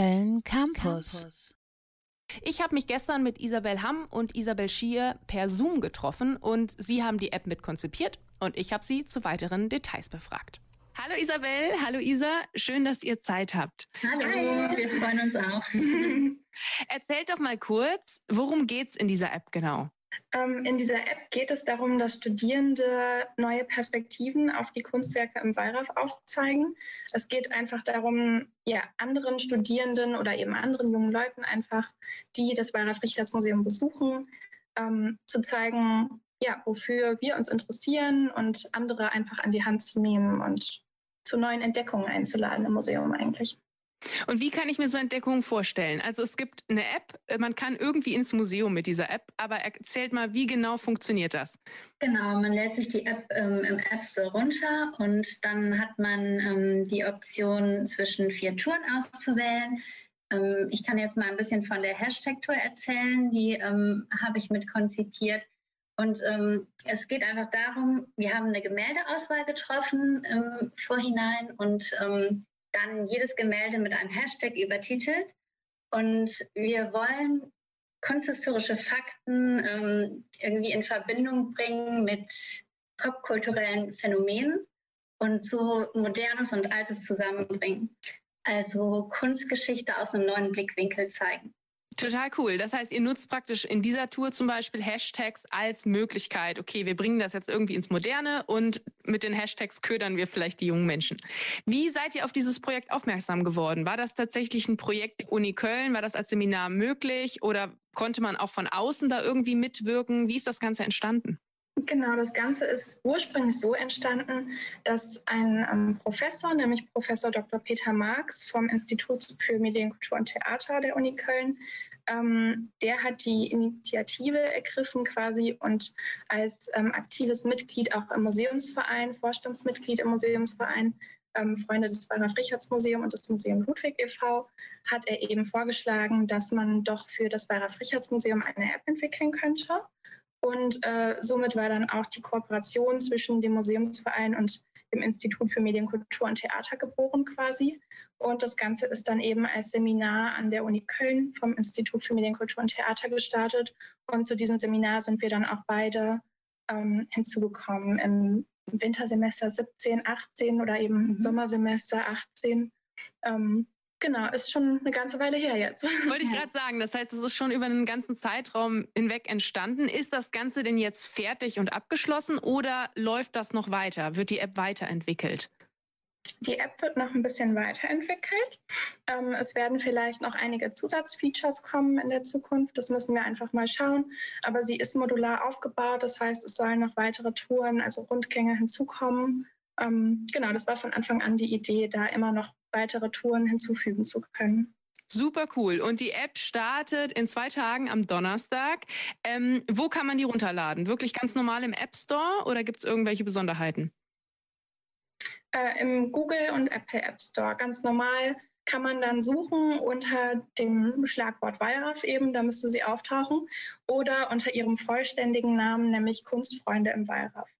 Köln Campus. Ich habe mich gestern mit Isabel Hamm und Isabel Schier per Zoom getroffen und sie haben die App mit konzipiert und ich habe sie zu weiteren Details befragt. Hallo Isabel, hallo Isa, schön, dass ihr Zeit habt. Hallo, Hi. wir freuen uns auch. Erzählt doch mal kurz, worum geht's in dieser App genau? Ähm, in dieser App geht es darum, dass Studierende neue Perspektiven auf die Kunstwerke im Wallraff aufzeigen. Es geht einfach darum, ja, anderen Studierenden oder eben anderen jungen Leuten einfach, die das Wallraff-Richards-Museum besuchen, ähm, zu zeigen, ja, wofür wir uns interessieren und andere einfach an die Hand zu nehmen und zu neuen Entdeckungen einzuladen im Museum eigentlich. Und wie kann ich mir so Entdeckungen vorstellen? Also es gibt eine App, äh, man kann irgendwie ins Museum mit dieser App, aber erzählt mal, wie genau funktioniert das? Genau, man lädt sich die App ähm, im App Store runter und dann hat man ähm, die Option zwischen vier Touren auszuwählen. Ähm, ich kann jetzt mal ein bisschen von der Hashtag-Tour erzählen, die ähm, habe ich mit konzipiert. Und ähm, es geht einfach darum, wir haben eine Gemäldeauswahl getroffen im Vorhinein und ähm, dann jedes Gemälde mit einem Hashtag übertitelt. Und wir wollen kunsthistorische Fakten ähm, irgendwie in Verbindung bringen mit popkulturellen Phänomenen und so Modernes und Altes zusammenbringen. Also Kunstgeschichte aus einem neuen Blickwinkel zeigen. Total cool. Das heißt, ihr nutzt praktisch in dieser Tour zum Beispiel Hashtags als Möglichkeit. Okay, wir bringen das jetzt irgendwie ins Moderne und mit den Hashtags ködern wir vielleicht die jungen Menschen. Wie seid ihr auf dieses Projekt aufmerksam geworden? War das tatsächlich ein Projekt der Uni Köln? War das als Seminar möglich oder konnte man auch von außen da irgendwie mitwirken? Wie ist das Ganze entstanden? Genau, das Ganze ist ursprünglich so entstanden, dass ein ähm, Professor, nämlich Professor Dr. Peter Marx vom Institut für Medienkultur und Theater der Uni Köln, ähm, der hat die Initiative ergriffen quasi und als ähm, aktives Mitglied auch im Museumsverein, Vorstandsmitglied im Museumsverein, ähm, Freunde des Wallraf Richards Museum und des Museum Ludwig e.V., hat er eben vorgeschlagen, dass man doch für das Wallraf Richards Museum eine App entwickeln könnte. Und äh, somit war dann auch die Kooperation zwischen dem Museumsverein und dem Institut für Medien, Kultur und Theater geboren quasi. Und das Ganze ist dann eben als Seminar an der Uni Köln vom Institut für Medien, Kultur und Theater gestartet. Und zu diesem Seminar sind wir dann auch beide ähm, hinzugekommen im Wintersemester 17, 18 oder eben mhm. Sommersemester 18. Ähm, Genau, ist schon eine ganze Weile her jetzt. Wollte ich gerade sagen. Das heißt, es ist schon über einen ganzen Zeitraum hinweg entstanden. Ist das Ganze denn jetzt fertig und abgeschlossen oder läuft das noch weiter? Wird die App weiterentwickelt? Die App wird noch ein bisschen weiterentwickelt. Ähm, es werden vielleicht noch einige Zusatzfeatures kommen in der Zukunft. Das müssen wir einfach mal schauen. Aber sie ist modular aufgebaut. Das heißt, es sollen noch weitere Touren, also Rundgänge hinzukommen. Ähm, genau, das war von Anfang an die Idee, da immer noch weitere Touren hinzufügen zu können. Super cool. Und die App startet in zwei Tagen am Donnerstag. Ähm, wo kann man die runterladen? Wirklich ganz normal im App Store oder gibt es irgendwelche Besonderheiten? Äh, Im Google und Apple App Store. Ganz normal kann man dann suchen unter dem Schlagwort Wallraff eben, da müsste sie auftauchen, oder unter ihrem vollständigen Namen, nämlich Kunstfreunde im Wallraff.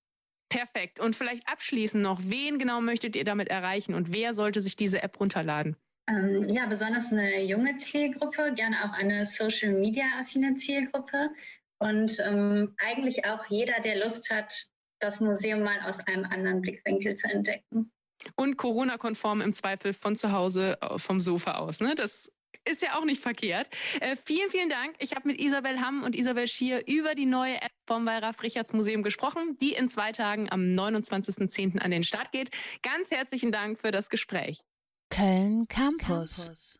Perfekt. Und vielleicht abschließend noch, wen genau möchtet ihr damit erreichen und wer sollte sich diese App runterladen? Ähm, ja, besonders eine junge Zielgruppe, gerne auch eine Social-Media-affine Zielgruppe und ähm, eigentlich auch jeder, der Lust hat, das Museum mal aus einem anderen Blickwinkel zu entdecken. Und Corona-konform im Zweifel von zu Hause äh, vom Sofa aus. Ne? Das ist ja auch nicht verkehrt. Äh, vielen, vielen Dank. Ich habe mit Isabel Hamm und Isabel Schier über die neue App vom Wallraf Richards Museum gesprochen, die in zwei Tagen am 29.10. an den Start geht. Ganz herzlichen Dank für das Gespräch. Köln Campus. Campus.